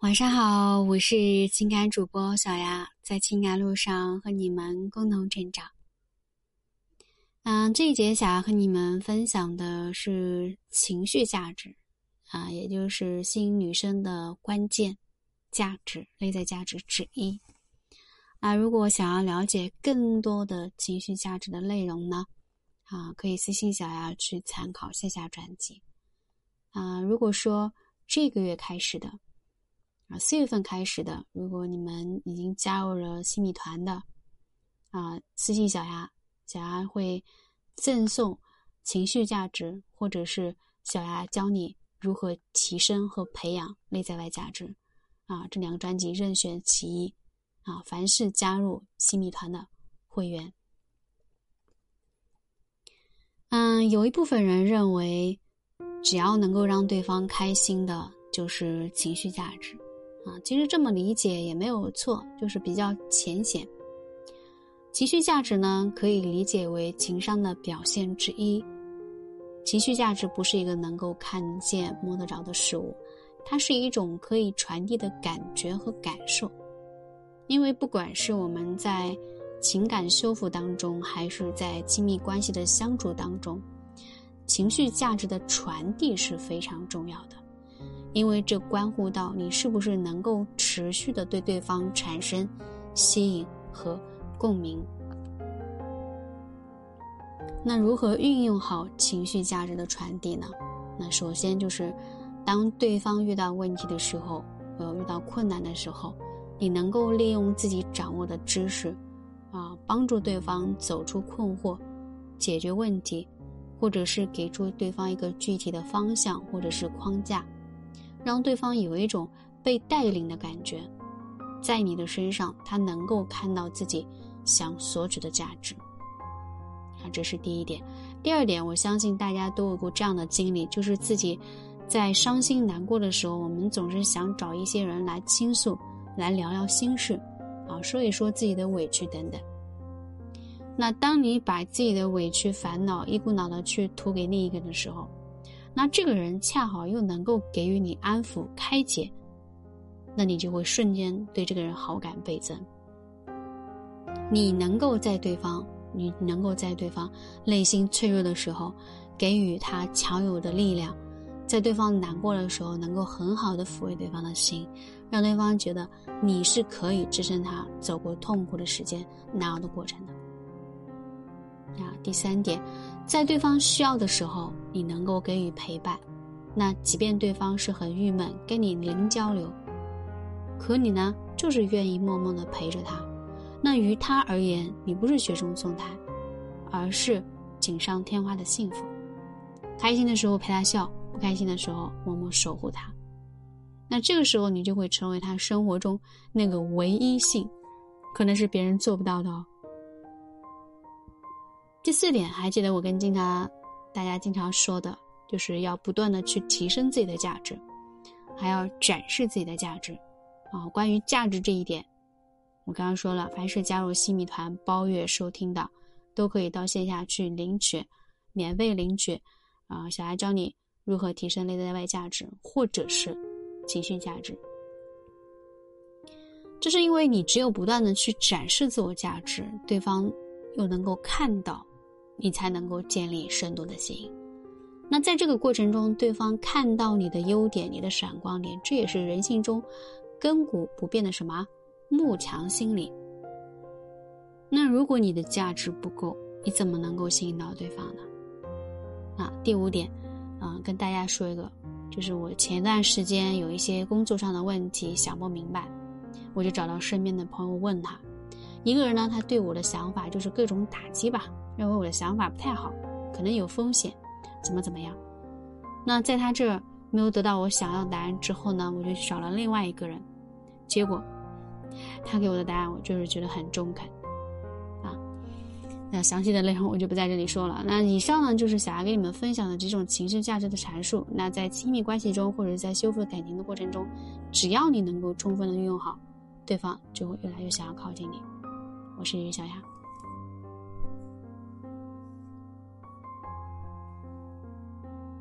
晚上好，我是情感主播小丫，在情感路上和你们共同成长。嗯，这一节想要和你们分享的是情绪价值啊，也就是吸引女生的关键价值、内在价值之一。啊，如果想要了解更多的情绪价值的内容呢，啊，可以私信小丫去参考线下专辑。啊，如果说这个月开始的。啊，四月份开始的，如果你们已经加入了新米团的，啊，私信小丫，小丫会赠送情绪价值，或者是小丫教你如何提升和培养内在外价值，啊，这两个专辑任选其一，啊，凡是加入新米团的会员，嗯，有一部分人认为，只要能够让对方开心的，就是情绪价值。啊，其实这么理解也没有错，就是比较浅显。情绪价值呢，可以理解为情商的表现之一。情绪价值不是一个能够看见、摸得着的事物，它是一种可以传递的感觉和感受。因为不管是我们在情感修复当中，还是在亲密关系的相处当中，情绪价值的传递是非常重要的。因为这关乎到你是不是能够持续的对对方产生吸引和共鸣。那如何运用好情绪价值的传递呢？那首先就是，当对方遇到问题的时候，呃，遇到困难的时候，你能够利用自己掌握的知识，啊，帮助对方走出困惑，解决问题，或者是给出对方一个具体的方向或者是框架。让对方有一种被带领的感觉，在你的身上，他能够看到自己想索取的价值。啊，这是第一点。第二点，我相信大家都有过这样的经历，就是自己在伤心难过的时候，我们总是想找一些人来倾诉，来聊聊心事，啊，说一说自己的委屈等等。那当你把自己的委屈、烦恼一股脑的去吐给另一个人的时候，那这个人恰好又能够给予你安抚、开解，那你就会瞬间对这个人好感倍增。你能够在对方，你能够在对方内心脆弱的时候，给予他强有的力量，在对方难过的时候，能够很好的抚慰对方的心，让对方觉得你是可以支撑他走过痛苦的时间、难熬的过程的。啊，第三点，在对方需要的时候，你能够给予陪伴。那即便对方是很郁闷，跟你零交流，可你呢，就是愿意默默的陪着他。那于他而言，你不是雪中送炭，而是锦上添花的幸福。开心的时候陪他笑，不开心的时候默默守护他。那这个时候，你就会成为他生活中那个唯一性，可能是别人做不到的哦。第四点，还记得我跟经常大家经常说的，就是要不断的去提升自己的价值，还要展示自己的价值啊。关于价值这一点，我刚刚说了，凡是加入新米团包月收听的，都可以到线下去领取，免费领取啊。小艾教你如何提升内在外价值，或者是情绪价值。这是因为你只有不断的去展示自我价值，对方又能够看到。你才能够建立深度的吸引。那在这个过程中，对方看到你的优点、你的闪光点，这也是人性中亘古不变的什么慕强心理。那如果你的价值不够，你怎么能够吸引到对方呢？啊，第五点，嗯，跟大家说一个，就是我前段时间有一些工作上的问题想不明白，我就找到身边的朋友问他。一个人呢，他对我的想法就是各种打击吧。认为我的想法不太好，可能有风险，怎么怎么样？那在他这没有得到我想要的答案之后呢，我就去找了另外一个人，结果他给我的答案，我就是觉得很中肯啊。那详细的内容我就不在这里说了。那以上呢，就是想要跟你们分享的几种情绪价值的阐述。那在亲密关系中，或者在修复感情的过程中，只要你能够充分的运用好，对方就会越来越想要靠近你。我是小雅。